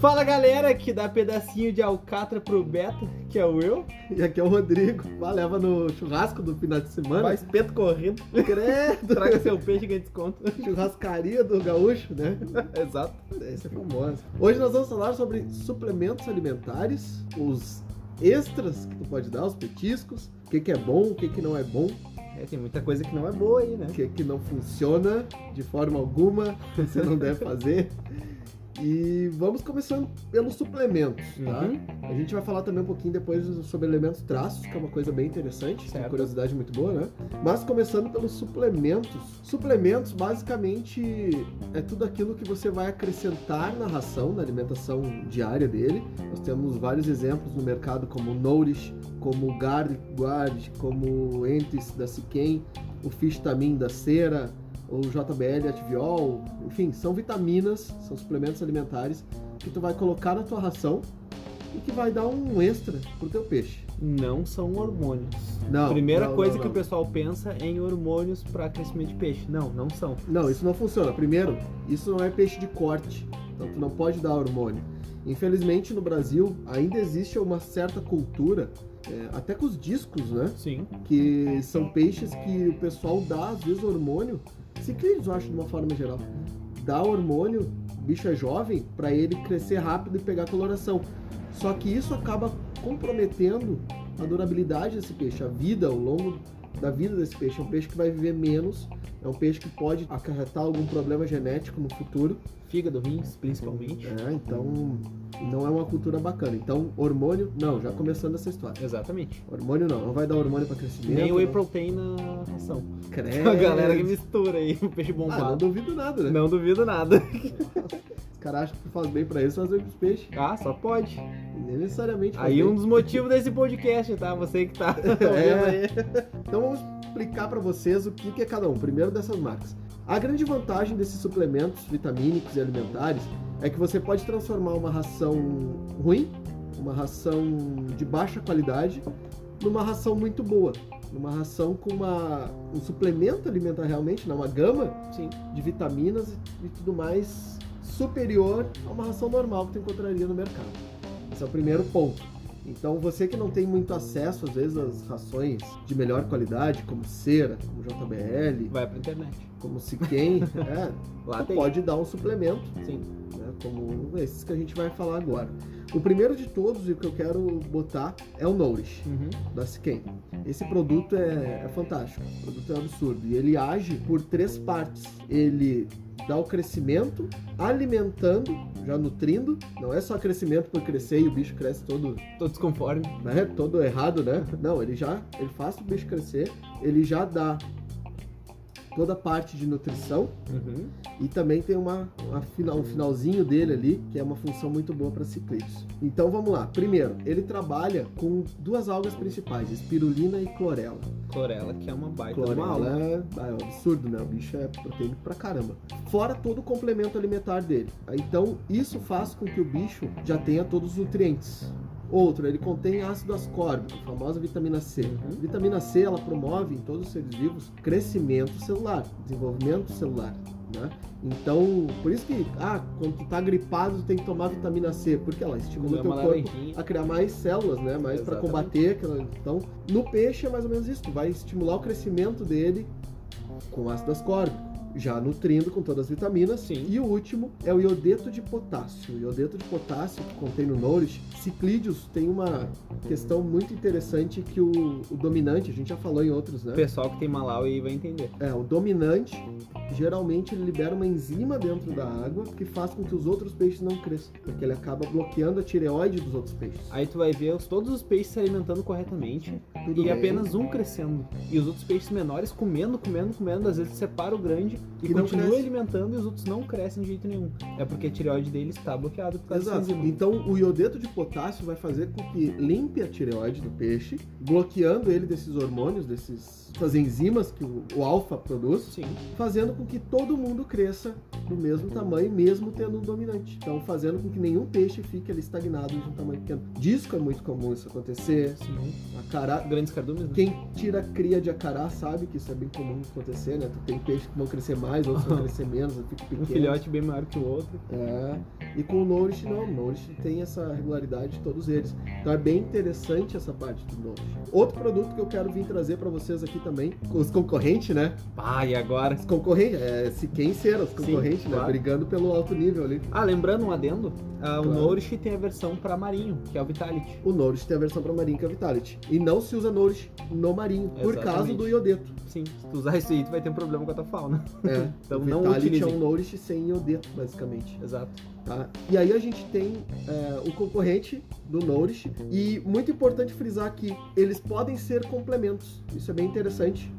Fala galera, que dá pedacinho de alcatra pro Beta, que é o eu. E aqui é o Rodrigo. Vai, leva no churrasco do final de semana. Vai espeto correndo. Credo. Traga seu peixe e ganha desconto. Churrascaria do gaúcho, né? Exato. Essa é famosa. Hoje nós vamos falar sobre suplementos alimentares, os extras que tu pode dar, os petiscos, o que, que é bom, o que, que não é bom, É, tem muita coisa que não é boa aí, né? o que, que não funciona de forma alguma, que você não deve fazer. E vamos começando pelos suplementos, tá? Uhum. A gente vai falar também um pouquinho depois sobre elementos traços, que é uma coisa bem interessante, uma Certo. curiosidade muito boa, né? Mas começando pelos suplementos. Suplementos, basicamente, é tudo aquilo que você vai acrescentar na ração, na alimentação diária dele. Nós temos vários exemplos no mercado, como o Nourish, como o Garlic Guard, como o Entis da Siquem, o Fishtamin da Cera, o JBL Ativiol, enfim, são vitaminas, são suplementos alimentares que tu vai colocar na tua ração e que vai dar um extra pro teu peixe. Não são hormônios. Não, Primeira não, coisa não, que não. o pessoal pensa é em hormônios para crescimento de peixe. Não, não são. Não, isso não funciona. Primeiro, isso não é peixe de corte, então tu não pode dar hormônio. Infelizmente no Brasil ainda existe uma certa cultura, é, até com os discos, né? Sim. Que são peixes que o pessoal dá às vezes hormônio, ciclídeos eu acho de uma forma geral. Dá hormônio, bicho é jovem, para ele crescer rápido e pegar coloração. Só que isso acaba comprometendo a durabilidade desse peixe, a vida ao longo da vida desse peixe. É um peixe que vai viver menos, é um peixe que pode acarretar algum problema genético no futuro. Fígado, rins, principalmente. É, então não é uma cultura bacana. Então, hormônio, não, já começando essa história. Exatamente. Hormônio não, não vai dar hormônio para crescimento. Nem whey não. protein na ração. Credo. A galera que mistura aí o peixe Ah, não bombado. duvido nada, né? não duvido nada. Os caras acham que faz bem pra eles fazer pros peixes. Ah, só pode. Nem necessariamente Aí bem. um dos motivos desse podcast, tá? Você que tá É. aí. Então vamos explicar pra vocês o que que é cada um. Primeiro dessas marcas. A grande vantagem desses suplementos vitamínicos e alimentares é que você pode transformar uma ração ruim, uma ração de baixa qualidade, numa ração muito boa. Numa ração com uma, um suplemento alimentar realmente, né? uma gama Sim. de vitaminas e tudo mais superior a uma ração normal que tu encontraria no mercado. Esse é o primeiro ponto. Então você que não tem muito acesso às vezes às rações de melhor qualidade, como cera, como JBL, Vai pra internet. como Siquem, é, Lá pode dar um suplemento, Sim. né, como esses que a gente vai falar agora. O primeiro de todos e o que eu quero botar é o Nourish Uhum. da Siquem. Esse produto é, é fantástico, o produto é absurdo. E ele age por três partes. Ele dá o crescimento, alimentando, já nutrindo. Não é só crescimento por crescer e o bicho cresce todo, Tô desconforme. né, todo errado, né? Não, ele já ele faz o bicho crescer, ele já dá toda a parte de nutrição Uhum. e também tem uma, uma final, um finalzinho dele ali, que é uma função muito boa para ciclídeos. Então vamos lá. Primeiro, ele trabalha com duas algas principais, espirulina e clorela. Clorela, que é uma baita Clorela é, ah, é um absurdo, né? O bicho é proteína pra caramba. Fora todo o complemento alimentar dele. Então isso faz com que o bicho já tenha todos os nutrientes. Outro, ele contém ácido ascórbico, a famosa vitamina C. Uhum. Vitamina C, ela promove em todos os seres vivos crescimento celular, desenvolvimento celular, né? Então, por isso que, ah, quando tu tá gripado, tu tem que tomar vitamina C, porque ela estimula o teu corpo a criar mais células, né? Mais para combater aquela. Então, no peixe é mais ou menos isso. Tu vai estimular o crescimento dele com ácido ascórbico, já nutrindo com todas as vitaminas. Sim. E o último é o iodeto de potássio. O iodeto de potássio que contém no Nourish. Ciclídeos tem uma questão muito interessante que o, o dominante, a gente já falou em outros, né? O pessoal que tem Malawi vai entender. É, o dominante, geralmente ele libera uma enzima dentro da água que faz com que os outros peixes não cresçam, porque ele acaba bloqueando a tireoide dos outros peixes. Aí tu vai ver os- todos os peixes se alimentando corretamente Tudo e bem. apenas um crescendo. E os outros peixes menores comendo, comendo, comendo. Às vezes separa o grande e Que não continua cresce. alimentando e os outros não crescem de jeito nenhum. É porque a tireoide dele está bloqueada por causa Exato. enzima. Então o iodeto de potássio vai fazer com que limpe a tireoide do peixe, bloqueando ele desses hormônios, desses, dessas enzimas que o, o alfa produz, Sim. fazendo com que todo mundo cresça do mesmo tamanho, mesmo tendo um dominante. Então, fazendo com que nenhum peixe fique ali estagnado de um tamanho pequeno. Disco é muito comum isso acontecer. Sim. Acará, Grandes cardumes, né? quem tira cria de acará sabe que isso é bem comum acontecer, né? Tu tem peixes que vão crescer mais, outros vão crescer menos, fica Um pequeno. filhote bem maior que o outro. É. E com o Nourish não, o Nourish tem essa regularidade de todos eles. Então é bem interessante essa parte do Nourish. Outro produto que eu quero vir trazer para vocês aqui também, os concorrentes, né? Ah, e agora? Os concorrentes, é, se quem ser os concorrentes, né? claro. Brigando pelo alto nível ali. Ah, lembrando um adendo, o Claro. Nourish tem a versão pra marinho, que é o Vitality. O Nourish tem a versão para marinho que é o Vitality. E não se usa Nourish no marinho, por causa Exatamente. do iodeto. Sim, se tu usar isso aí, tu vai ter um problema com a tua fauna. É. Então o não Vitality é um Nourish sem iodeto, basicamente. Exato. Tá? E aí a gente tem é, o concorrente do Nourish e muito importante frisar que eles podem ser complementos. Isso é bem interessante,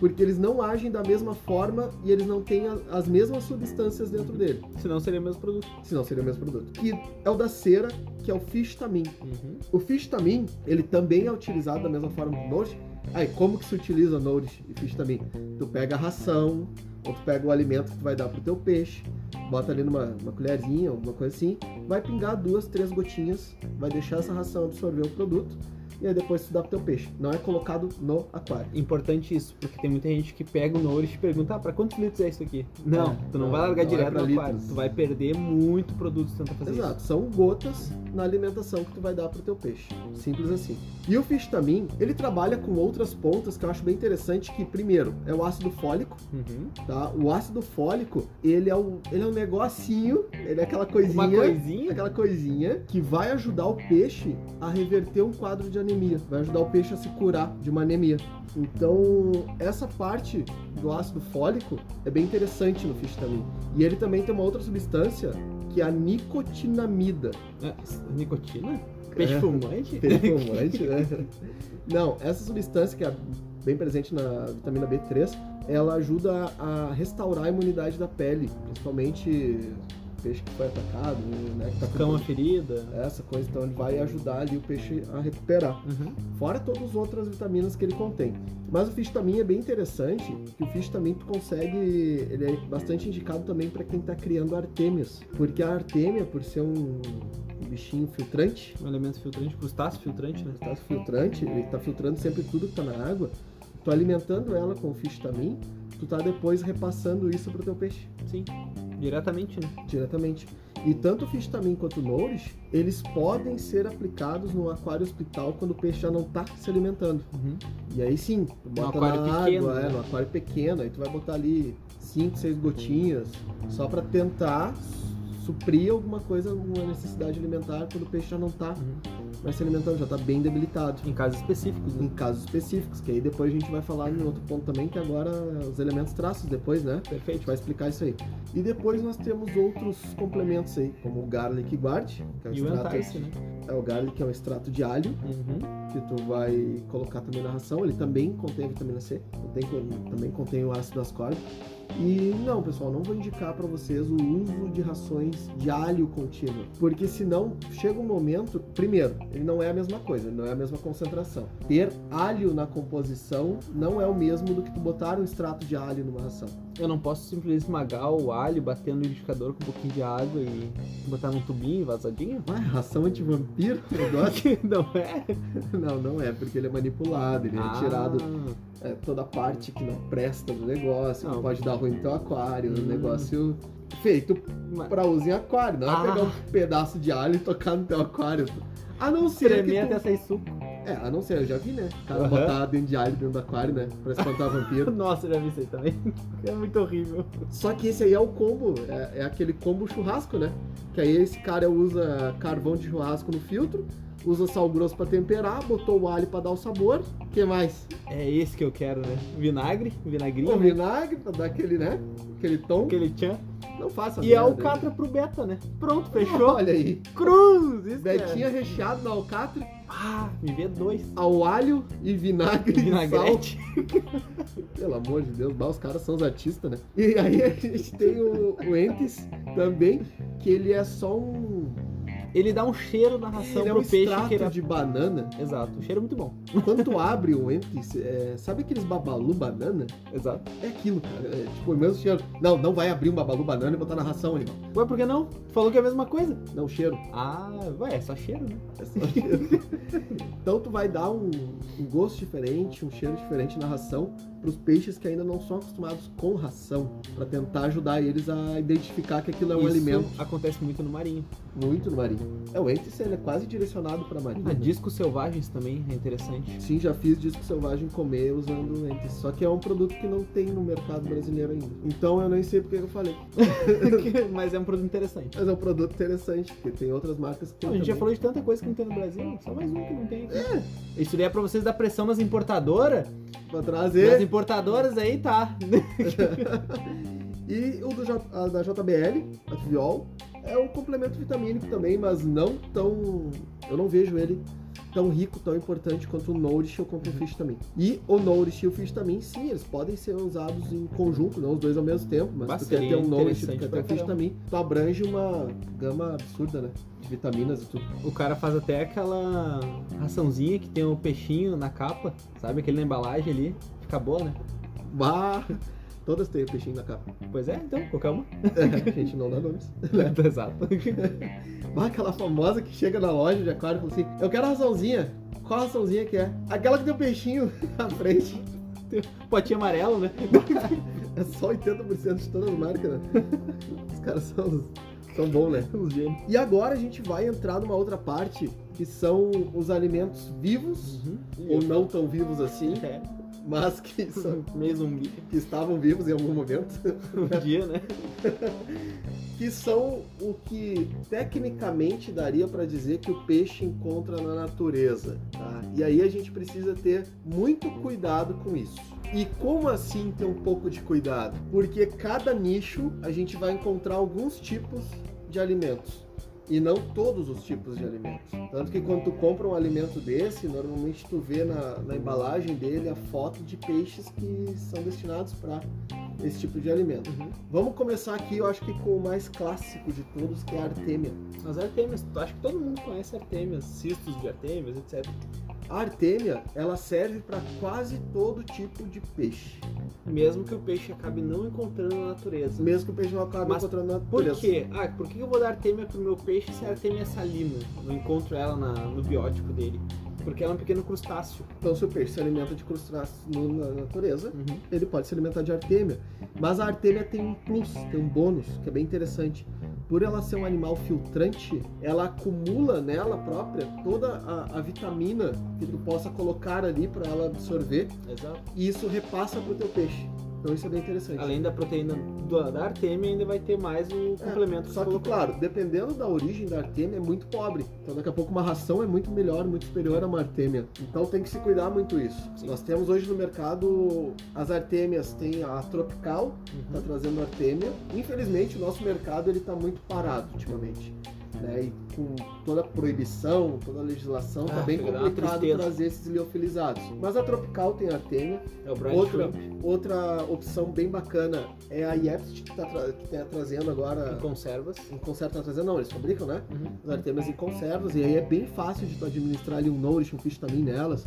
porque eles não agem da mesma forma e eles não têm a- as mesmas substâncias dentro dele, Senão seria o mesmo produto. senão seria o mesmo produto. Que é o da cera, que é o Fishtamin. Uhum. O Fishtamin, ele também é utilizado da mesma forma do Nourish. Aí, como que se utiliza Nourish e Fishtamin? Tu pega a ração, ou tu pega o alimento que tu vai dar pro teu peixe, bota ali numa uma colherzinha, alguma coisa assim, vai pingar duas, três gotinhas, vai deixar essa ração absorver o produto, e aí depois tu dá pro teu peixe. Não é colocado no aquário. Importante isso, porque tem muita gente que pega o Nourish e pergunta, ah, pra quantos litros é isso aqui? Não, É, tu não, não, vai largar não é direto pra no aquário. litros. Tu vai perder muito produto se tentar fazer Exato, são gotas na alimentação que tu vai dar pro teu peixe. Simples assim. E o Fishtamin, ele trabalha com outras pontas que eu acho bem interessante, que primeiro é o ácido fólico, isso. Uhum. tá? O ácido fólico, ele é um, ele é um negocinho, ele é aquela coisinha, Uma coisinha. aquela coisinha que vai ajudar o peixe a reverter um quadro de anemia, vai ajudar o peixe a se curar de uma anemia. Então, essa parte do ácido fólico é bem interessante no Fishtamin. E ele também tem uma outra substância que é a nicotinamida. É, nicotina? Peixe É. fumante? Perfumante, né? Não, essa substância que é bem presente na vitamina B3, ela ajuda a restaurar a imunidade da pele, principalmente peixe que foi atacado, né? Que tá com Cama ferida. essa coisa, então ele vai ajudar ali o peixe a recuperar. Uhum. Fora todas as outras vitaminas que ele contém. Mas o fish também é bem interessante, que o fish também tu consegue, ele é bastante indicado também para quem tá criando artêmias, porque a artêmia, por ser um bichinho filtrante, Um elemento filtrante, crustáceo filtrante, né? tá filtrante, ele tá filtrando sempre tudo que tá na água, tu alimentando ela com fish também, tu tá depois repassando isso pro teu peixe Sim. Diretamente, né? diretamente. E tanto o Fishtamin quanto o Nourish, eles podem ser aplicados no aquário hospital quando o peixe já não tá se alimentando. Uhum. E aí sim, tu bota aquário na pequeno, água, é, né? no aquário pequeno, aí tu vai botar ali 5, 6 gotinhas, só pra tentar suprir alguma coisa, alguma necessidade alimentar quando o peixe já não tá Uhum. mais se alimentando, já tá bem debilitado. Em casos específicos, Em né? casos específicos, que aí depois a gente vai falar em outro ponto também, que agora os elementos traços depois, né? A gente Perfeito. vai explicar isso aí. E depois nós temos outros complementos aí, como o Garlic Guard, que é o E o extrato, Entice, né? é o Garlic que é um extrato de alho, Uhum. que tu vai colocar também na ração. Ele também contém a vitamina C, contém, também contém o ácido ascórbico. E não, pessoal, não vou indicar para vocês o uso de rações de alho contínuo, porque senão chega um momento, primeiro, ele não é a mesma coisa, não é a mesma concentração. Ter alho na composição não é o mesmo do que tu botar um extrato de alho numa ração. Eu não posso simplesmente esmagar o alho, bater no liquidificador com um pouquinho de água e botar num tubinho vazadinho? Ué, ração anti-vampiro? Não é? não, não é, porque ele é manipulado, ele é Ah, retirado é, toda a parte que não presta do negócio, Não. que pode dar ruim no teu aquário, um Hum. negócio feito pra uso em aquário, não é Ah. pegar um pedaço de alho e tocar no teu aquário. A não ser que Tremer tu... até sair suco. É, a não ser, eu já vi, né? O cara Aham. botar dentro de alho dentro do aquário, né? Pra espantar vampiro. Nossa, eu já vi isso aí também. É muito horrível. Só que esse aí é o combo, é, é aquele combo churrasco, né? Que aí esse cara usa carvão de churrasco no filtro, usa sal grosso pra temperar, botou o alho pra dar o sabor. O que mais? É esse que eu quero, né? Vinagre, vinagrinho, O né? vinagre pra dar aquele, né? Aquele tom. aquele tchan. Não faça E é o merda, hein? catra pro beta, né? Pronto, fechou. Olha aí. Cruz! Isso é. Betinha recheado na alcatra, Ah, me vê dois. ao alho e vinagre e. Vinagrete. Pelo amor de Deus, bah, os caras são os artistas, né? E aí a gente tem o, o Entes também, que ele é só um. Ele dá um cheiro na ração Ele é pro um peixe que ele... de banana. Exato, o cheiro é muito bom. Quando tu abre o empty, é, sabe aqueles babalu banana? Exato. É aquilo, cara. É, tipo, o mesmo cheiro. Não, não vai abrir um babalu banana e botar na ração, animal. Ué, por que não? Tu falou que é a mesma coisa. Não, cheiro. Ah, ué, é só cheiro, né? É só cheiro. então tu vai dar um, um gosto diferente, um cheiro diferente na ração para os peixes que ainda não são acostumados com ração, para tentar ajudar eles a identificar que aquilo é um Isso alimento acontece muito no marinho. muito no marinho. É, o entice ele é quase direcionado para marinho. Ah, né? discos selvagens também é interessante. Sim, já fiz disco selvagem comer usando o entice, só que é um produto que não tem no mercado brasileiro ainda. Então eu nem sei porque que eu falei. Mas é um produto interessante. Mas é um produto interessante, porque tem outras marcas que Não, a gente já também. falou de tanta coisa que não tem no Brasil, só mais um que não tem aqui. Isso daí é pra vocês dar pressão nas importadoras. Pra Nas trazer. Importadoras aí tá. E o J- da JBL, a Fiol, é um complemento vitamínico também, mas não tão. Eu não vejo ele tão rico, tão importante quanto o Nourish ou o Fish também. E o Nourish e o Fish também, sim, eles podem ser usados em conjunto, não os dois ao mesmo tempo, mas Mas tu quer ter um Nourish, tu interessante quer ter um também, tu abrange uma gama absurda, né? De vitaminas e tudo. O cara faz até aquela raçãozinha que tem o peixinho na capa, sabe? Aquele na embalagem ali. Fica boa, né? Bah! Todas têm peixinho na capa. Pois é, então, qualquer uma. a gente não dá nomes. Exato. Bah, aquela famosa que chega na loja de aquário e fala assim: Eu quero a raçãozinha. Qual raçãozinha que é? Aquela que tem o peixinho na frente. Potinho amarelo, né? É só 80% de todas as marcas, né? Os caras são, são bons, né? Os gênios. E agora a gente vai entrar numa outra parte que são os alimentos vivos, ou não tão vivos assim, É, mas que, são, meio zumbi. que estavam vivos em algum momento. Um dia, né? que são o que tecnicamente daria para dizer que o peixe encontra na natureza. Tá? E aí a gente precisa ter muito cuidado com isso. E como assim ter um pouco de cuidado? Porque cada nicho a gente vai encontrar alguns tipos de alimentos. E não todos os tipos de alimentos. Tanto que quando tu compra um alimento desse, normalmente tu vê na, na embalagem dele a foto de peixes que são destinados para esse tipo de alimento. Uhum. Vamos começar aqui, eu acho que com o mais clássico de todos, que é a artêmia. As artêmias, acho que todo mundo conhece artêmias, cistos de artêmias, etc. A artêmia, ela serve para quase todo tipo de peixe. Mesmo que o peixe acabe não encontrando na natureza. Mesmo que o peixe não acabe Mas encontrando na Por natureza. quê? Ah, por que eu vou dar artêmia pro meu peixe se a artêmia é salina? Não encontro ela na- no biótipo dele. Porque ela é um pequeno crustáceo. Então, se o peixe se alimenta de crustáceos na natureza, Uhum. ele pode se alimentar de artêmia. Mas a artêmia tem um plus, tem um bônus, que é bem interessante. Por ela ser um animal filtrante, ela acumula nela própria toda a, a vitamina que tu possa colocar ali para ela absorver Exato. e isso repassa para o teu peixe. Então isso é bem interessante. Além da proteína do- da artêmia, ainda vai ter mais o É, complemento. Só que, colocou. claro, dependendo da origem da artêmia, é muito pobre. Então, daqui a pouco, uma ração é muito melhor, muito superior a uma artêmia. Então, tem que se cuidar muito isso. Sim. Nós temos hoje no mercado as artêmias, tem a Tropical, tá Uhum. trazendo artêmia. Infelizmente, o nosso mercado ele tá muito parado ultimamente. Né? E com toda a proibição, toda a legislação, tá Ah, bem a dar uma complicado trazer esses liofilizados. Mas a Tropical tem artêmia. É o Brian Outra, outra opção bem bacana é a Yept, que tá, que tá trazendo agora em conservas. em conserva tá trazendo, não, eles fabricam, né? Uhum. As artêmias em conservas, e aí é bem fácil de tu administrar ali um nourish, um fish também nelas,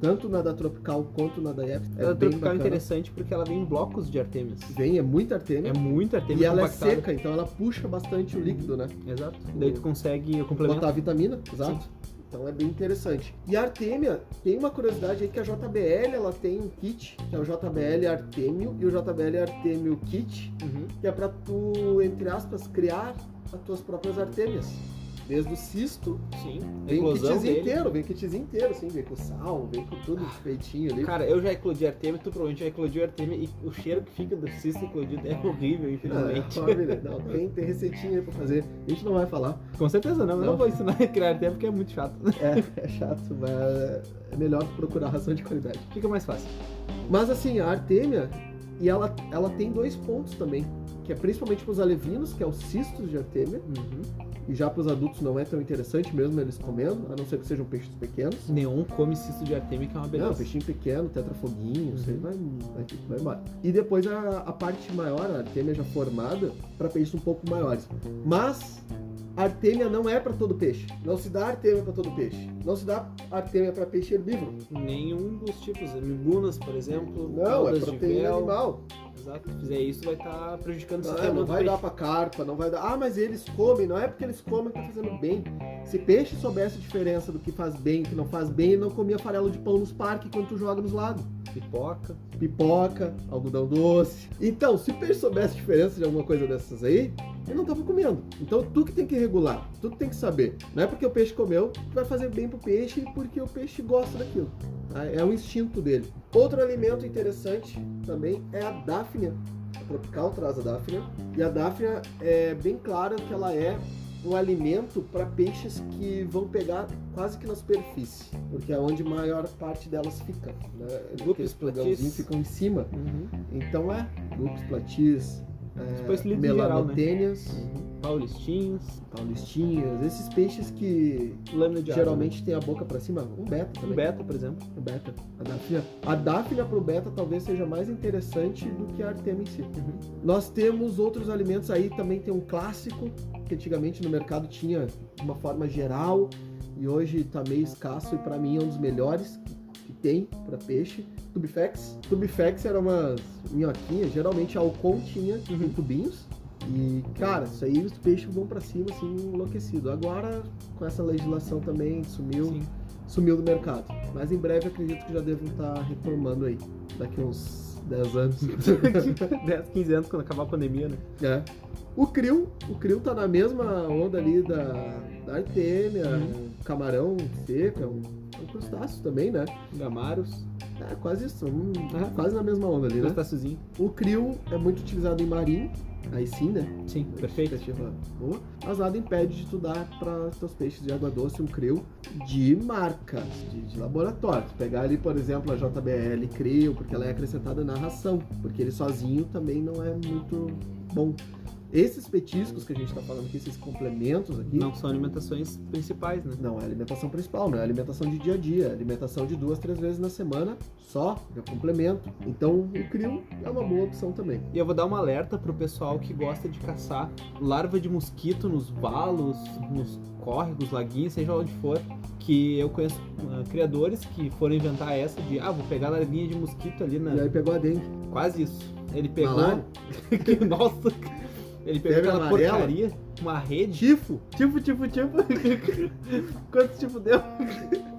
tanto na da Tropical quanto na da Yep. É Ela bem tropical é interessante porque ela vem em blocos de artêmias. Vem, é muita artêmia, É muita artêmia e ela é seca, então ela puxa bastante o líquido, né? Exato. Daí tu consegue o complemento. Botar a vitamina, exato. Então é bem interessante. E a Artemia, tem uma curiosidade aí que a JBL ela tem um kit, que é o JBL Artemio e o JBL Artemio Kit, Uhum. que é para tu, entre aspas, criar as tuas próprias artêmias. Desde o cisto Sim. Vem Eclosão kitzinho inteiro, vem kitzinho inteiro, assim, vem com sal, vem com tudo, de peitinho ali. Cara, eu já eclodi artêmia, tu provavelmente já eclodiu artêmia e o cheiro que fica do cisto eclodido é horrível, é infelizmente. uma maravilha. Não, tem, tem receitinha aí pra fazer. A gente não vai falar. Com certeza não, eu Não. não vou ensinar a criar artêmia porque é muito chato. É, é chato, mas é melhor procurar ração de qualidade. Fica mais fácil. Mas assim, a artêmia, e ela, ela tem dois pontos também. Que é principalmente pros alevinos, que é os cistos de artêmia. Uhum. E já pros adultos não é tão interessante mesmo eles comendo, a não ser que sejam peixes pequenos. Neon come cisto de artêmia, que é uma Não, beleza. peixinho pequeno, tetrafoguinho, isso aí Uhum. vai, vai, vai embora. E depois a, a parte maior, a artêmia já formada, para peixes um pouco maiores. Mas Artêmia não é para todo peixe. Não se dá artêmia para todo peixe. Não se dá artêmia para peixe herbívoro. Nenhum dos tipos, migunas, por exemplo, Não, é proteína animal. Exato, se fizer isso vai estar prejudicando o Não, sistema não vai peixe. dar pra carpa, não vai dar. Ah, mas eles comem, não é porque eles comem que tá fazendo bem. Se peixe soubesse a diferença do que faz bem e que não faz bem, ele não comia farelo de pão nos parques quando tu joga nos lados. Pipoca. Pipoca, algodão doce. Então, se peixe soubesse a diferença de alguma coisa dessas aí, ele não tava comendo. Então, tu que tem que regular, tu que tem que saber. Não é porque o peixe comeu que vai fazer bem pro peixe porque o peixe gosta daquilo. tá? É o instinto dele. Outro alimento interessante também é a dáfnia. A tropical traz a dáfnia. E a dáfnia é bem claro que ela é um alimento para peixes que vão pegar quase que na superfície, porque é onde a maior parte delas fica. Né? Plagãozinhos platis. ficam em cima. Uhum. Então é Lupus platis, é, em geral, né? melanotênias, Paulistinhos, paulistinhas, esses peixes que geralmente tem a boca para cima, um beta água. também. Um beta, por exemplo. O beta, a dáfnia. A dáfnia pro beta talvez seja mais interessante do que a artema em si. Nós temos outros alimentos aí, também tem um clássico, que antigamente no mercado tinha de uma forma geral e hoje tá meio escasso e para mim é um dos melhores que tem para peixe. Tubifex. Tubifex era umas minhoquinhas, geralmente a Alcon tinha em tubinhos. E, cara, isso aí os peixes vão para cima assim, enlouquecido. Agora, com essa legislação também, sumiu Sim. sumiu do mercado. Mas em breve acredito que já devam estar retomando aí. Daqui uns 10 anos. 10, 15 anos quando acabar a pandemia, né? é. O krill, o krill tá na mesma onda ali da, da artêmia, Uhum. camarão seco, é um, um crustáceo também, né? Gamaros, É quase isso, um- quase na mesma onda ali, né? crustáceozinho. O krill é muito utilizado em marinho, aí sim, né? Sim, perfeito. Expectativa boa. Mas nada impede de tu dar para teus peixes de água doce um krill de marca, de, de laboratório. Tu pegar ali, por exemplo, a JBL krill, porque ela é acrescentada na ração, porque ele sozinho também não é muito bom. Esses petiscos que a gente tá falando aqui, esses complementos aqui, Não são alimentações principais, né? não é alimentação principal, não é alimentação de dia a dia, é alimentação de duas, três vezes na semana só, é complemento. Então o krill é uma boa opção também. E eu vou dar um alerta pro pessoal que gosta de caçar larva de mosquito nos valos, nos córregos, laguinhos, seja onde for. Que eu conheço ah, criadores que foram inventar essa de, ah, vou pegar a larvinha de mosquito ali na. E aí pegou a dengue. Quase isso. Ele pegou. Malária? Nossa! Ele pegou Febre aquela amarela? porcaria, uma rede. Tifo. Tipo, tipo, tipo. Quantos tipo deu?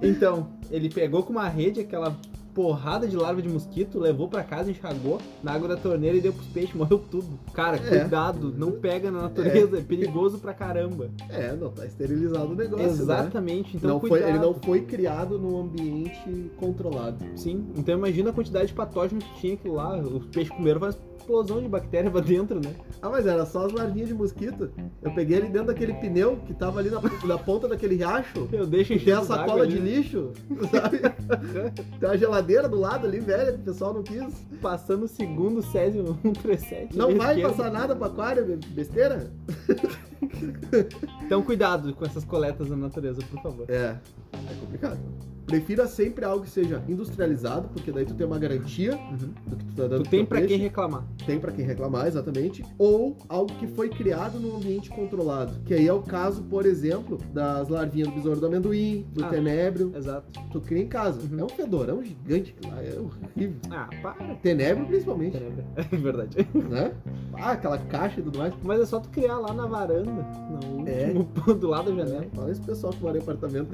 Então, ele pegou com uma rede aquela porrada de larva de mosquito, levou pra casa, enxagou na água da torneira e deu pros peixes, morreu tudo. Cara, É. cuidado, não pega na natureza, é, perigoso pra caramba. É, não tá esterilizado o negócio. né? Exatamente, então não foi, cuidado. ele não foi criado num ambiente controlado. Sim, então imagina a quantidade de patógenos que tinha aquilo lá. Os peixes comeram uma explosão de bactéria pra dentro, né? Ah, mas era só as larvinhas de mosquito. Eu peguei ele dentro daquele pneu que tava ali na, na ponta daquele riacho. Eu deixo Tem encher a sacola de lixo, sabe? Tem a geladeira do lado ali, velha, que o pessoal não quis. Passando o segundo Césio 137. Não vai passar nada pro aquário, be- besteira? Então cuidado com essas coletas na natureza, por favor. É, é complicado. Prefira sempre algo que seja industrializado, porque daí tu tem uma garantia do que tu tá dando Tu tem peixe. quem reclamar. Tem pra quem reclamar, exatamente, ou algo que foi criado num ambiente controlado. Que aí é o caso, por exemplo, das larvinhas do besouro do amendoim, do Ah. tenébrio. Exato. Tu cria em casa. Uhum. É um fedorão gigante lá, é horrível. Ah, para. Tenébrio principalmente, É verdade. né? Ah, aquela caixa e tudo mais. Mas é só tu criar lá na varanda, no É. último, do lado da janela. Olha esse pessoal que mora em apartamento.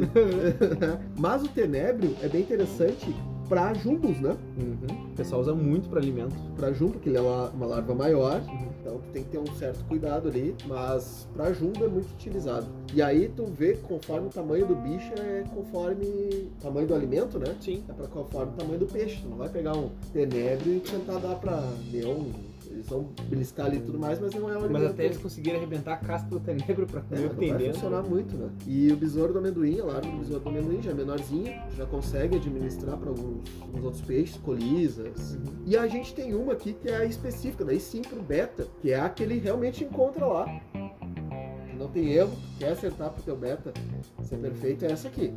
Mas o tenébrio é bem interessante pra jumbos, né? Uhum. O pessoal usa muito pra alimento. Pra jumbo, porque ele é uma larva maior, Uhum. então tu tem que ter um certo cuidado ali, mas pra jumbo é muito utilizado. E aí tu vê que conforme o tamanho do bicho é conforme o tamanho do alimento, né? Sim. É pra conforme o tamanho do peixe. Tu não vai pegar um tenébrio e tentar dar pra leão. Vão beliscar ali e tudo mais, mas não é o alimento. Mas até eles conseguirem arrebentar a casca do tenebro pra É, comer o vai dentro. funcionar muito, né? E o besouro do amendoim, a larva do besouro do amendoim já é menorzinha, já consegue administrar para alguns, alguns outros peixes, colisas. Uhum. E a gente tem uma aqui que é a específica, daí sim pro beta, que é a que ele realmente encontra lá. Não tem erro, quer acertar pro teu beta ser perfeito, é essa aqui.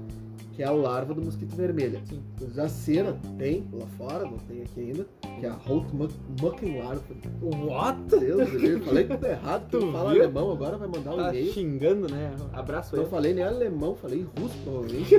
Que é a larva do mosquito vermelha. Sim. Já cera tem lá fora, não tem aqui ainda, que é a Rotmucken larva. What? Deus, eu falei tudo errado, tu Tu fala viu? alemão agora, vai mandar um Tá e-mail. xingando, né? Abraço Não aí. falei nem alemão, falei russo, provavelmente.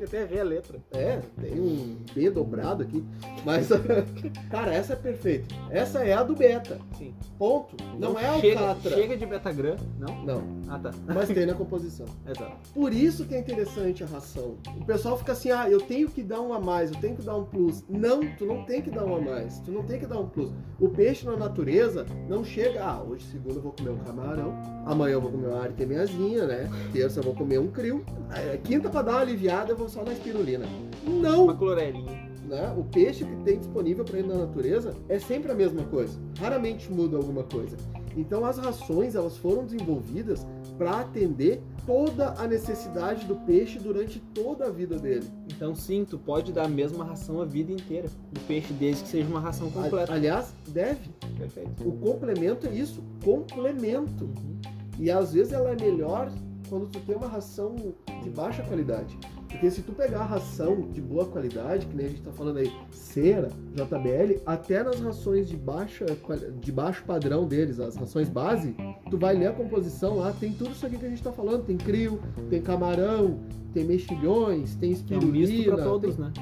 Eu até errei a letra. É, tem um B dobrado aqui. Mas, cara, essa é perfeita. Essa é a do beta. Sim. Ponto. Não Então, é a chega, alcatra. chega de betagram, não? Não, Ah, tá. mas tem na composição. Exato. Por isso que é interessante a ração. O pessoal fica assim, ah, eu tenho que dar um a mais, eu tenho que dar um plus. Não, tu não tem que dar um a mais, tu não tem que dar um plus. O peixe na natureza não chega, ah, hoje segunda eu vou comer um camarão, amanhã eu vou comer uma artemiazinha, né? Terça eu vou comer um krill, aí, quinta pra dar uma aliviada eu vou só na espirulina. Não! Uma clorelinha. né? O peixe que tem disponível para ele na natureza é sempre a mesma coisa. Raramente muda alguma coisa. Então as rações elas foram desenvolvidas para atender toda a necessidade do peixe durante toda a vida dele. Então sim, tu pode dar a mesma ração a vida inteira do peixe, desde que seja uma ração completa. aliás, deve. Perfeito. O complemento é isso, complemento. Uhum. E às vezes ela é melhor quando tu tem uma ração de baixa qualidade. Porque se tu pegar a ração de boa qualidade, que nem a gente tá falando aí, cera, JBL, até nas rações de, baixa, de baixo padrão deles, as rações base, tu vai ler a composição lá, tem tudo isso aqui que a gente tá falando. Tem crio, tem camarão, tem mexilhões, tem É um espirulina. misto pra tem- todos, né?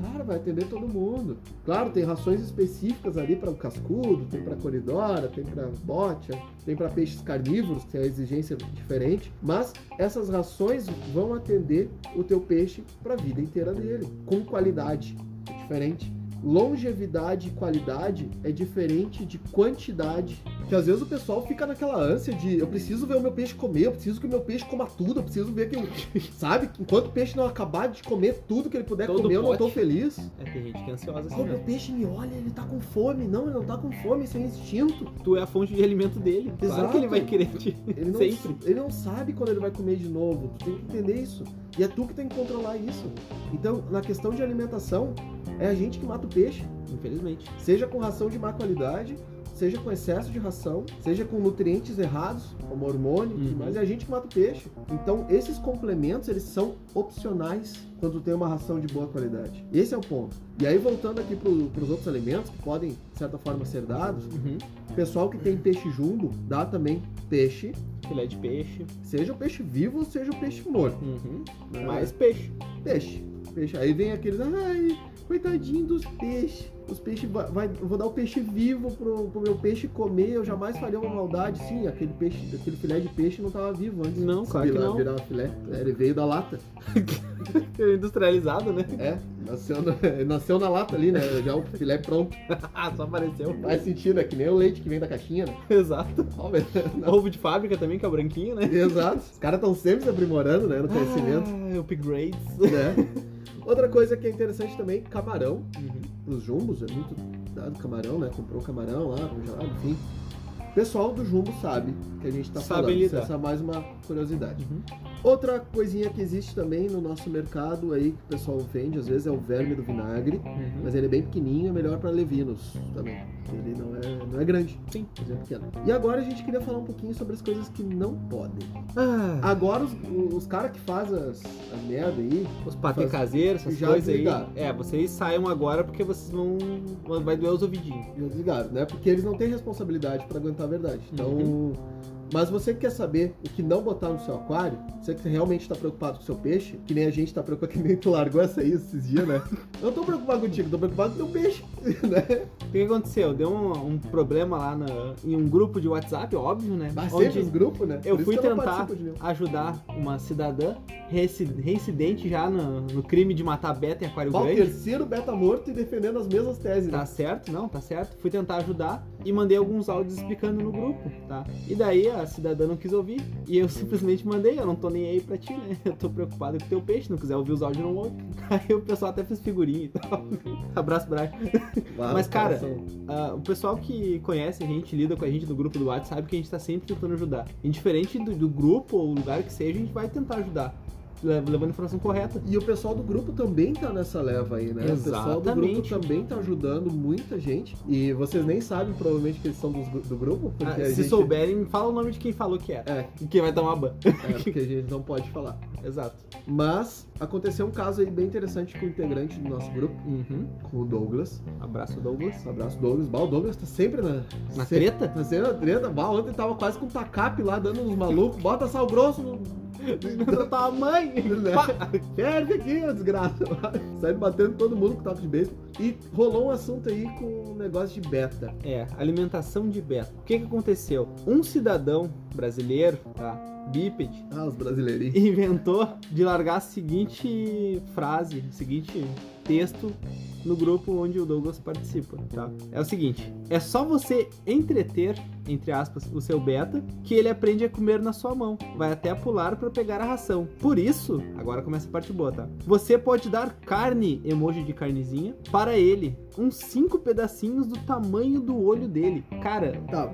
Cara, vai atender todo mundo. Claro, tem rações específicas ali para o cascudo, tem para coridora, tem para bote, tem para peixes carnívoros, que tem a exigência diferente. Mas essas rações vão atender o teu peixe para a vida inteira dele, com qualidade é diferente. Longevidade e qualidade é diferente de quantidade. Que às vezes o pessoal fica naquela ânsia de eu preciso ver o meu peixe comer, eu preciso que o meu peixe coma tudo, eu preciso ver que eu. Sabe? Enquanto o peixe não acabar de comer tudo que ele puder Todo comer, eu não tô feliz. É, tem gente que é ansiosa Ah, assim, o meu peixe me olha, ele tá com fome. Não, ele não tá com fome, isso é instinto. Tu é a fonte de alimento dele. Claro Exato. que ele vai querer te... Ele não, Sempre. ele não sabe quando ele vai comer de novo. Tu tem que entender isso. E é tu que tem que controlar isso. Então, na questão de alimentação, é a gente que mata o peixe. Infelizmente. Seja com ração de má qualidade, seja com excesso de ração, seja com nutrientes errados, como hormônio e Uhum. mais, é a gente que mata o peixe. Então, esses complementos, eles são opcionais quando tem uma ração de boa qualidade. Esse é o ponto. E aí, voltando aqui para os outros alimentos que podem, de certa forma, ser dados, Uhum. pessoal que tem peixe jumbo, dá também peixe, Filé de peixe. seja o peixe vivo, seja o peixe morto. Uhum. né? Mais peixe. peixe. Peixe. Aí vem aqueles, ai, coitadinho dos peixes. Os peixes, vai, vai- vou dar o peixe vivo pro, pro meu peixe comer, eu jamais faria uma maldade. Sim, aquele peixe, aquele filé de peixe não tava vivo antes. Não, claro que virar, não. virar filé. É, Ele veio da lata. Industrializado, né? É, nasceu na, nasceu na lata ali, né? Já o filé pronto. Ah, Só apareceu. Faz sentido, é que nem o leite que vem da caixinha, né? Exato. Velho. Ovo de fábrica também, que é branquinho, né? Exato. Os caras estão sempre se aprimorando, né, no conhecimento. Ah, upgrades. né? Outra coisa que é interessante também, camarão. Uhum. os jumbos, é muito dado camarão, né? Comprou camarão lá, congelado, enfim. O pessoal do jumbo sabe que a gente tá Sabe falando. lidar. Essa é mais uma curiosidade. Uhum. Outra coisinha que existe também no nosso mercado aí, que o pessoal vende, às vezes é o verme do vinagre, Uhum. mas ele é bem pequenininho, é melhor para levinos também. Ele não é, não é grande, Sim. mas é pequeno. E agora a gente queria falar um pouquinho sobre as coisas que não podem. Ah, Agora os, os caras que fazem as, as merda aí, os patê faz- caseiros, essas já coisas aí. É, vocês saiam agora porque vocês vão. Vai doer os ouvidinhos. já desligaram, né? Porque eles não têm responsabilidade para aguentar verdade. Então, Uhum. mas você que quer saber o que não botar no seu aquário, você que realmente está preocupado com o seu peixe, que nem a gente tá preocupado, que nem tu largou essa aí esses dias, né? Eu não tô preocupado contigo, tô preocupado com o teu peixe, né? O que aconteceu? Deu um, um problema lá na- em um grupo de WhatsApp, óbvio, né? Mas Onde sempre os grupos, né? eu fui não tentar ajudar uma cidadã reinci- reincidente já no, no crime de matar beta em aquário o grande. terceiro beta morto e defendendo as mesmas teses, Tá né? certo? Não, tá certo. Fui tentar ajudar e mandei alguns áudios explicando no grupo, tá? E daí a cidadã não quis ouvir e eu simplesmente mandei, eu não tô nem aí pra ti, né? Eu tô preocupado com o teu peixe, não quiser ouvir os áudios, não ouve. Aí o pessoal até fez figurinha e tal. Abraço, Brian. Mas, cara, Ah, o pessoal que conhece a gente, lida com a gente no grupo do WhatsApp, sabe que a gente tá sempre tentando ajudar. Indiferente do, do grupo ou lugar que seja, a gente vai tentar ajudar. Le- levando a informação correta. E o pessoal do grupo também tá nessa leva aí, né? O pessoal do grupo Exatamente. também tá ajudando muita gente. E vocês nem sabem, provavelmente, que eles são gru- do grupo. Ah, se gente... souberem, fala o nome de quem falou que era. É, E quem vai tomar ban. é, porque a gente não pode falar. Exato. Mas aconteceu um caso aí bem interessante com o integrante do nosso grupo, Uhum. com o Douglas. Abraço, Douglas. Abraço, Douglas. Bah, o Douglas tá sempre na... Na se- treta? Tá sempre na treta. Bah, ontem tava quase com um tacape lá, dando uns malucos. Bota sal grosso no... tua mãe! Né? Ferve aqui, desgraça. Saindo batendo todo mundo com taco de beisebol. E rolou um assunto aí com um negócio de beta. É, alimentação de beta. O que que aconteceu? Um cidadão brasileiro, tá? Bípede, Ah, os brasileirinhos. inventou de largar a seguinte frase, o seguinte texto no grupo onde o Douglas participa, tá? É o seguinte: é só você entreter, entre aspas, o seu beta, que ele aprende a comer na sua mão. Vai até pular para pegar a ração. Por isso, agora começa a parte boa, tá? Você pode dar carne, emoji de carnezinha, para ele. Uns cinco pedacinhos do tamanho do olho dele. Cara, Tá,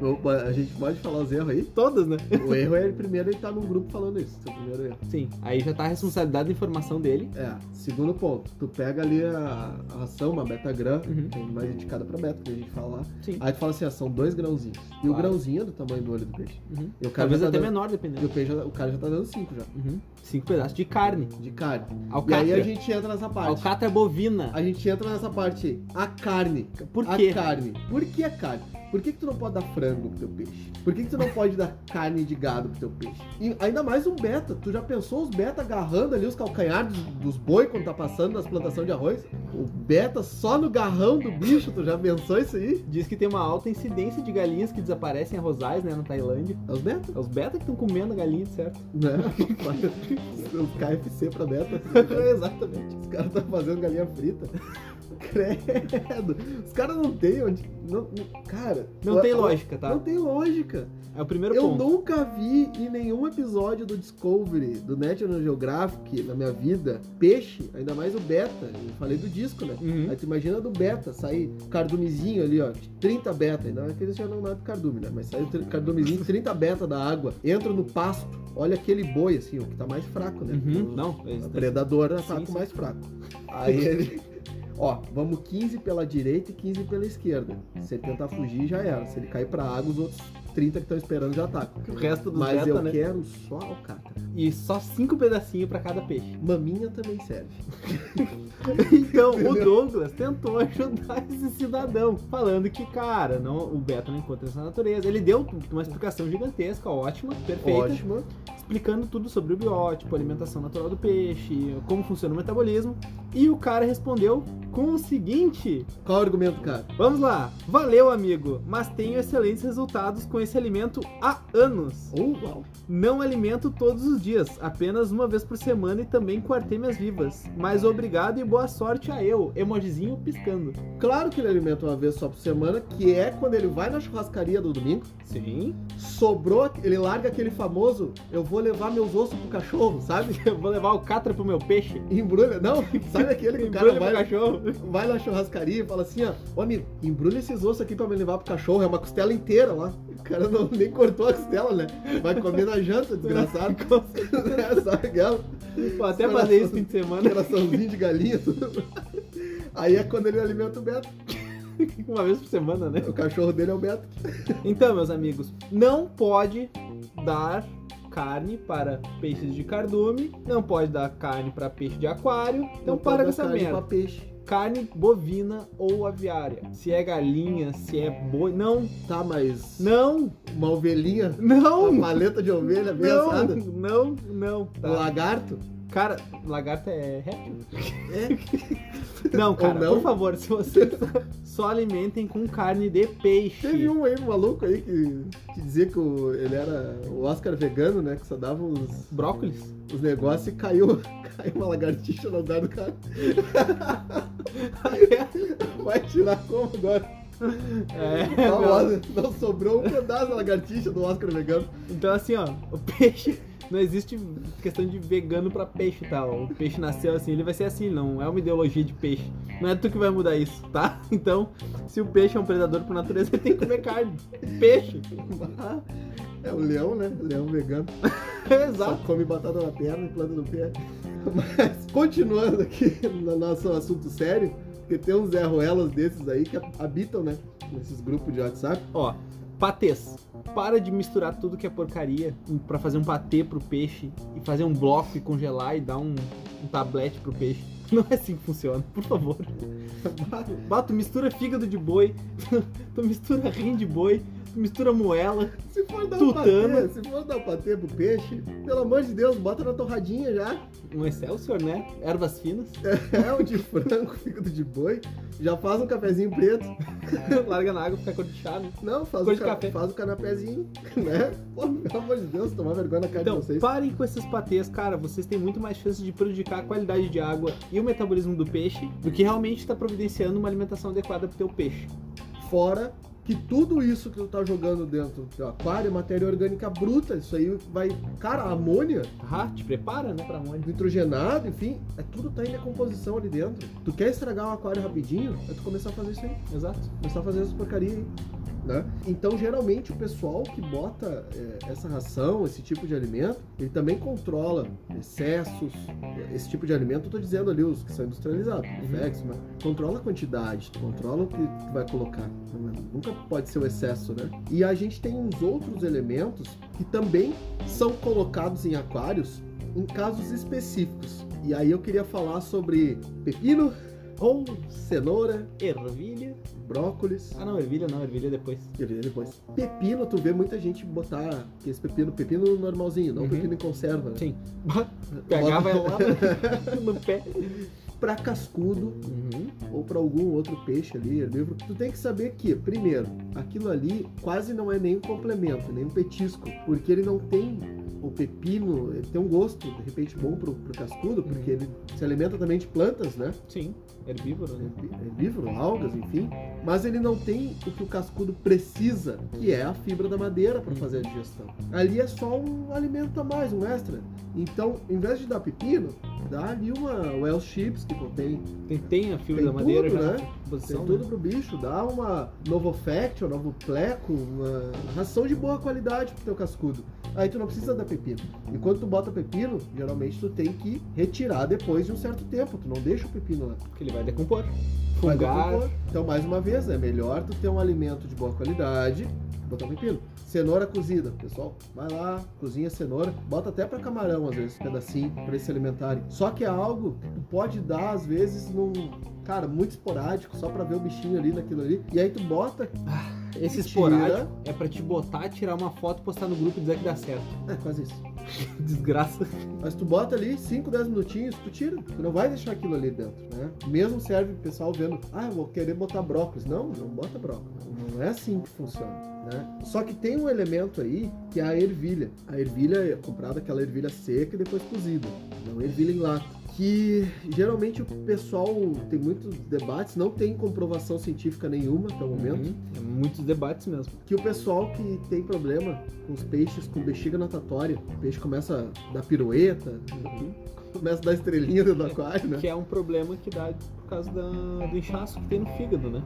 a gente pode falar os erros aí? todas, né? O erro é ele primeiro ele tá num grupo falando isso. Seu primeiro erro. Sim, aí já tá a responsabilidade da informação dele. É, segundo ponto. Tu pega ali a, a ração, uma betagram, Uhum. que é mais indicada pra beta, que a gente fala lá. Sim. Aí tu fala assim, ah, são dois grãozinhos. E o Claro. grãozinho é do tamanho do olho do peixe. Uhum. E o cara Talvez tá até dando- menor, E dependendo. o, peixe, já- o cara já tá dando cinco já, Uhum. Cinco pedaços de carne. de carne. Alcatra. E aí a gente entra nessa parte. Alcatra bovina. A gente entra nessa parte. A carne. Por a quê? carne. Por que a carne? Por que, que tu não pode dar frango pro teu peixe? Por que, que tu não pode dar carne de gado pro teu peixe? E ainda mais um beta. Tu já pensou os beta agarrando ali os calcanhares dos, dos boi quando tá passando nas plantações de arroz? O beta só no garrão do bicho, tu já pensou isso aí? Diz que tem uma alta incidência de galinhas que desaparecem em arrozais, né, na Tailândia. É os beta? É os beta que estão comendo a galinha, certo? Né? os KFC pra beta. Exatamente. Os caras estão fazendo galinha frita. Credo. Os caras não têm onde. Não, não- cara. Não o- tem o- lógica, tá? Não tem lógica. É o primeiro Eu ponto. nunca vi em nenhum episódio do Discovery, do National Geographic, na minha vida, peixe, ainda mais o beta. Eu falei do disco, né? Uhum. Aí tu imagina do beta, sair cardumezinho ali, ó, de 30 beta. Ainda mais que eles já não nadam cardume, né? Mas sai o tri- cardumezinho, 30 beta da água, entra no pasto, olha aquele boi, assim, o que tá mais fraco, né? Uhum. O- Não, a predadora tá Sim, com sim. mais fraco. Aí ele. Ó, vamos 15 pela direita e 15 pela esquerda. Se ele tentar fugir, já era. Se ele cair pra água, os outros 30 que estão esperando já atacam. o resto dos Mas beta, eu né? quero só alcatra. E só cinco pedacinhos pra cada peixe. Maminha também serve. Então, o? Douglas tentou ajudar esse cidadão, falando que, cara, não, o beta não encontra essa natureza. Ele deu uma explicação gigantesca, ótima, perfeita, Ótimo. explicando tudo sobre o biótipo, alimentação natural do peixe, como funciona o metabolismo. E o cara respondeu com o seguinte: Qual o argumento, cara? Vamos lá, valeu, amigo, mas tenho excelentes resultados com esse alimento há anos. Oh, uau. Não alimento todos os dias, apenas uma vez por semana e também com artêmias vivas. Mas obrigado e boa sorte a eu. Emojizinho piscando. Claro que ele alimenta uma vez só por semana, que é quando ele vai na churrascaria do domingo, Sim. sobrou, ele larga aquele famoso, eu vou levar meus ossos pro cachorro, sabe? Eu vou levar o catra pro meu peixe. Embrulha, não, sabe aquele que o cara vai, cachorro. vai na churrascaria e fala assim, ó, ô amigo, embrulha esses ossos aqui pra me levar pro cachorro, é uma costela inteira lá. O cara não, nem cortou a costela, né? Vai comer na janta, desgraçado. é, sabe aquela? Vou até fazer isso no fim de semana. Coraçãozinho de galinha, tudo. Aí é quando ele alimenta o Beto. Uma vez por semana, né? O cachorro dele é o Beto. Então, meus amigos, não pode dar carne para peixes de cardume, não pode dar carne para peixe de aquário. Então Não para pode com essa carne merda. Pra peixe. Carne bovina ou aviária. Se é galinha, se é boi. Não, Tá, mas não, uma ovelhinha, não. uma paleta de ovelha bem Não, assada. não, não. Tá. Um lagarto. Cara, lagarta é réptil? É. Não, cara, não. por favor, se vocês só alimentem com carne de peixe. Teve um aí, um maluco aí, que, que dizia que o- ele era o Oscar vegano, né? Que só dava os, Brócolis? os negócios e caiu, caiu uma lagartixa no lugar do cara. Vai tirar como agora? É, Tá, meu- olha, não sobrou um pedaço da lagartixa do Oscar vegano. Então assim, ó, o peixe. Não existe questão de vegano pra peixe, tá? O peixe nasceu assim, ele vai ser assim, não é uma ideologia de peixe. Não é tu que vai mudar isso, tá? Então, se o peixe é um predador por natureza, ele tem que comer carne. Peixe. É o leão, né? Leão vegano. Só Exato. come batata na perna e planta no pé. Mas, continuando aqui no nosso assunto sério, porque tem uns Zé Ruelas desses aí que habitam, né? Nesses grupos de WhatsApp. Ó, patês. Para de misturar tudo que é porcaria pra fazer um patê pro peixe e fazer um bloco e congelar e dar um, um tablete pro peixe. Não é assim que funciona, por favor. Bato, mistura fígado de boi, tu mistura rim de boi, mistura moela. Se for dar um Tutano. patê, se for dar um patê pro peixe, pelo amor de Deus, bota na torradinha já. Um Excelsior, né? Ervas finas. É o de frango, fígado de boi. Já faz um cafezinho preto. Larga na água, fica cor de chá, né? Não, faz, Cor o, de ca- café. faz o canapézinho, né? Pô, pelo amor de Deus, tomar vergonha na cara Então, de vocês. parem com esses patês, cara. Vocês têm muito mais chance de prejudicar a qualidade de água e o metabolismo do peixe do que realmente estar providenciando uma alimentação adequada pro teu peixe. Fora que tudo isso que tu tá jogando dentro do teu aquário é matéria orgânica bruta. Isso aí vai. Cara, amônia, Ah, te prepara, né, pra onde? nitrogenado, enfim, é tudo tá em decomposição ali dentro. Tu quer estragar o aquário rapidinho? É tu começar a fazer isso aí. Exato. Começar a fazer essa porcaria aí. Né? Então, geralmente, o pessoal que bota é, essa ração, esse tipo de alimento, ele também controla excessos. Esse tipo de alimento, eu tô dizendo ali, os que são industrializados, Flex, mas controla a quantidade, controla o que tu vai colocar. Não é- Nunca pode ser o excesso, né? E a gente tem uns outros elementos que também são colocados em aquários em casos específicos. E aí eu queria falar sobre pepino ou cenoura, Ervilha. brócolis. Ah, não, ervilha não, ervilha depois. Vi depois. Pepino, tu vê muita gente botar esse pepino, pepino normalzinho, não Uhum. pepino em conserva. né? Sim. Pegar, vai lá no pé. Pra cascudo Uhum. ou pra algum outro peixe ali, herbívoro, tu tem que saber que, primeiro, aquilo ali quase não é nem um complemento, nem um petisco, porque ele não tem o pepino, ele tem um gosto, de repente, bom pro, pro cascudo, porque Uhum. ele se alimenta também de plantas, né? Sim, herbívoro, né? herbívoro, algas, enfim, mas ele não tem o que o cascudo precisa, que é a fibra da madeira para fazer a digestão. Ali é só um alimento a mais, um extra. Então, em vez de dar pepino, dá ali uma Welsh Chips que contém Tem, tem a fibra Tem da madeira tudo, já né? posição, tem tudo pro bicho, dá uma Novofact ou Novo Pleco, uma ração de boa qualidade pro teu cascudo. Aí tu não precisa dar pepino. E quando tu bota pepino, geralmente tu tem que retirar depois de um certo tempo, tu não deixa o pepino lá. Porque ele vai decompor. Vai Fungar. decompor. Então, mais uma vez, é melhor tu ter um alimento de boa qualidade botar pepino. Cenoura cozida, pessoal. Vai lá, cozinha cenoura. Bota até pra camarão, às vezes, um pedacinho, pra eles se alimentarem. Só que é algo que tu pode dar, às vezes, num. Cara, muito esporádico, só pra ver o bichinho ali naquilo ali. E aí tu bota. Esse esporádico é pra te botar, tirar uma foto, postar no grupo e dizer que dá certo. É, quase isso. Desgraça. Mas tu bota ali 5, 10 minutinhos, tu tira. Tu não vai deixar aquilo ali dentro, né? Mesmo serve o pessoal vendo, ah, eu vou querer botar brócolis. Não, não bota brócolis. Não é assim que funciona. Né? Só que tem um elemento aí que é a ervilha. A ervilha é comprada aquela ervilha seca e depois cozida. Não ervilha em lata. Que geralmente o pessoal tem muitos debates, não tem comprovação científica nenhuma até o momento. Uhum. É muitos debates mesmo. Que o pessoal que tem problema com os peixes com bexiga natatória, o peixe começa a dar pirueta, começa a dar estrelinha dentro do aquário, né? Que é um problema que dá por causa da- do inchaço que tem no fígado, né?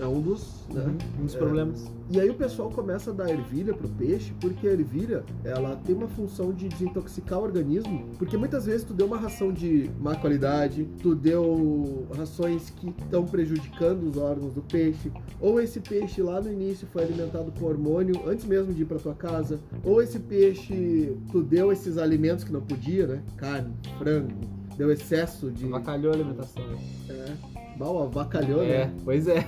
É um dos, né? Uhum. Um dos É. problemas. E aí o pessoal começa a dar ervilha pro peixe, porque a ervilha, ela tem uma função de desintoxicar o organismo, porque muitas vezes tu deu uma ração de má qualidade, tu deu rações que estão prejudicando os órgãos do peixe, ou esse peixe lá no início foi alimentado com hormônio antes mesmo de ir pra tua casa, ou esse peixe tu deu esses alimentos que não podia, né? Carne, frango, deu excesso de Avacalhou a alimentação. né? é, Mal avacalhou, É, né? pois é.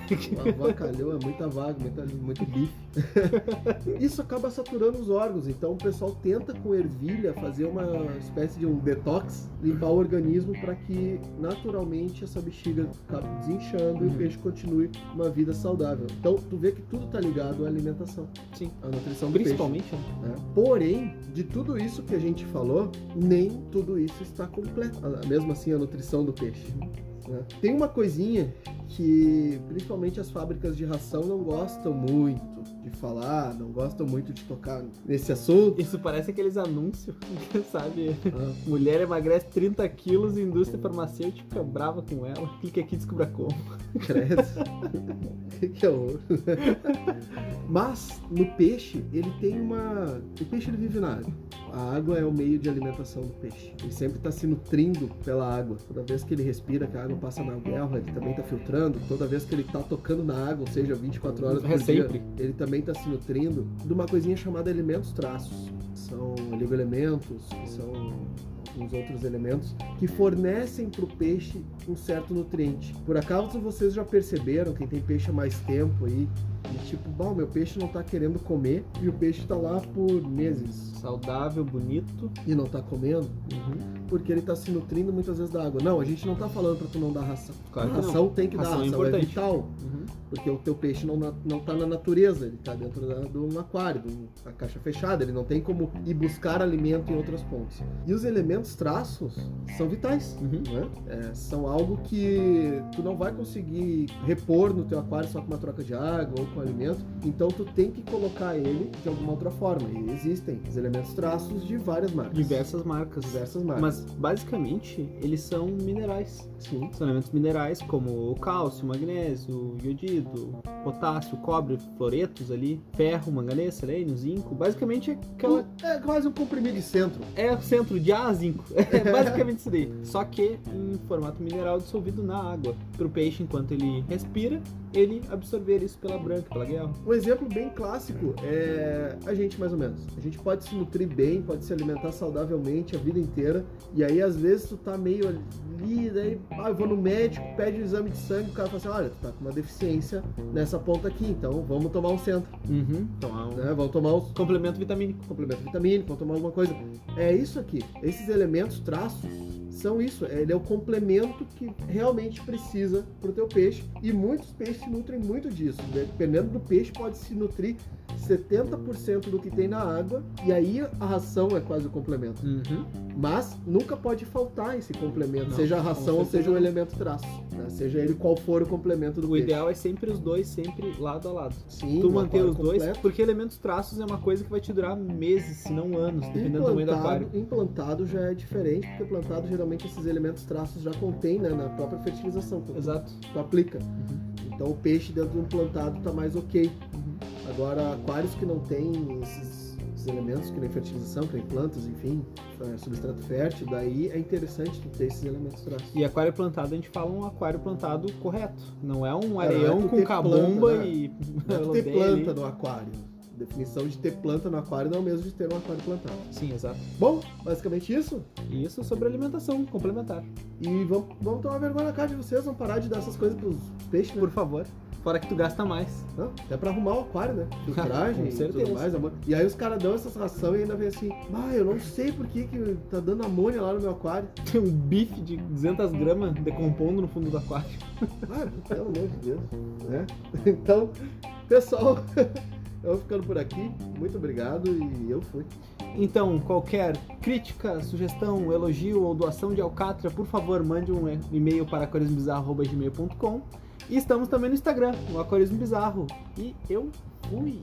Avacalhou, é muita vaga, muita, muito bife. Isso acaba saturando os órgãos, então o pessoal tenta com ervilha fazer uma espécie de um detox, limpar o organismo para que naturalmente essa bexiga acabe desinchando e o Uhum. peixe continue uma vida saudável. Então tu vê que tudo tá ligado à alimentação, Sim. à nutrição do peixe. Principalmente, né? né? Porém, de tudo isso que a gente falou, nem tudo isso está completo. Mesmo assim, a nutrição do peixe. Né? Tem uma coisinha que principalmente as fábricas de ração não gostam muito de falar, não gostam muito de tocar nesse assunto. Isso parece aqueles anúncios, sabe? Ah, Mulher emagrece 30 quilos e indústria farmacêutica brava com ela. Clique aqui e descubra como. credo. que horror. Mas no peixe, ele tem uma. O peixe ele vive na água. A água é o meio de alimentação do peixe. Ele sempre está se nutrindo pela água. Toda vez que ele respira, que a água passa na guerra, ele também está filtrando. Toda vez que ele está tocando na água, ou seja, 24 horas por É dia, sempre. ele também está se nutrindo de uma coisinha chamada elementos traços. São oligoelementos, que são alguns outros elementos que fornecem para o peixe um certo nutriente. Por acaso vocês já perceberam, quem tem peixe há mais tempo aí, de tipo, bom, meu peixe não está querendo comer e o peixe está lá por meses Saudável, bonito. e não está comendo Uhum. porque ele está se nutrindo muitas vezes da água. Não, a gente não está falando para tu não dar ração. Claro a que não. ração tem que Ração dar, é ração é importante. vital. Uhum. Porque o teu peixe não, não tá na natureza, ele tá dentro da, de um aquário, de uma caixa fechada, ele não tem como ir buscar alimento em outras pontes. E os elementos traços são vitais, Uhum. né? É, são algo que tu não vai conseguir repor no teu aquário só com uma troca de água ou com alimento, então tu tem que colocar ele de alguma outra forma. E existem os elementos traços de várias marcas. Diversas marcas. Diversas marcas. Mas basicamente eles são minerais. Sim. São elementos minerais como o cálcio, magnésio, iodido, potássio, cobre, fluoretos ali, ferro, manganês, selênio, zinco. Basicamente é aquela É quase um comprimido de centro. é o centro de A a zinco. É basicamente isso daí. Só que em formato mineral dissolvido na água. Para o peixe, enquanto ele respira, ele absorver isso pela branca, pela guerra. Um exemplo bem clássico é a gente, mais ou menos. A gente pode se nutrir bem, pode se alimentar saudavelmente a vida inteira. E aí, às vezes, tu tá meio ali, daí, ah, eu vou no médico, pede o exame de sangue, o cara fala assim: olha, tu tá com uma deficiência nessa ponta aqui, então vamos tomar um centro, Uhum. É um né? Vamos tomar os complemento vitamínico. complemento vitamínico, vamos tomar alguma coisa. É isso aqui. Esses elementos, traços, são isso. Ele é o complemento que realmente precisa pro teu peixe. E muitos peixes se nutrem muito disso. Dependendo do peixe, pode se nutrir 70% do que tem na água. E aí a ração é quase o complemento. Uhum. Mas nunca pode faltar esse complemento, Não, seja a ração ou seja o não. elemento traço. né? Seja ele qual for o complemento do O peixe. ideal é sempre os dois, sempre lado a lado. Sim, tu um manter os dois, completo. porque elementos traços é uma coisa que vai te durar meses, se não anos, dependendo do tamanho do aquário. Implantado, implantado já é diferente, porque plantado geralmente esses elementos traços já contém né, na própria fertilização tu- Exato. tu aplica. Uhum. Então o peixe dentro de um plantado tá mais ok. Uhum. Agora, aquários que não têm esses, esses elementos, que nem fertilização, que nem plantas, enfim, é, substrato fértil, daí é interessante tu ter esses elementos traços. E aquário plantado, a gente fala um aquário plantado correto. Não é um É, areião é tu com cabomba planta, né? e. Não é tu ter planta no aquário. Definição de ter planta no aquário não é o mesmo de ter um aquário plantado. Sim, exato. Bom, basicamente isso. Isso sobre alimentação complementar. E vamos, vamos tomar vergonha na cara de vocês, vamos parar de dar essas coisas pros peixes, né? Por favor. Fora que tu gasta mais. Não, até pra arrumar o aquário, né? Filtragem e tudo mais. amor. E aí os caras dão essas ração e ainda vem assim, ah, eu não sei por que, que tá dando amônia lá no meu aquário. Tem um bife de 200 gramas decompondo no fundo do aquário. Claro, pelo amor de Deus. Né? Então, pessoal, eu vou ficando por aqui. Muito obrigado e eu fui. Então, qualquer crítica, sugestão, elogio ou doação de alcatra, por favor, mande um e-mail para aquarismobizarro.gmail.com E estamos também no Instagram, no Aquarismo Bizarro. E eu fui!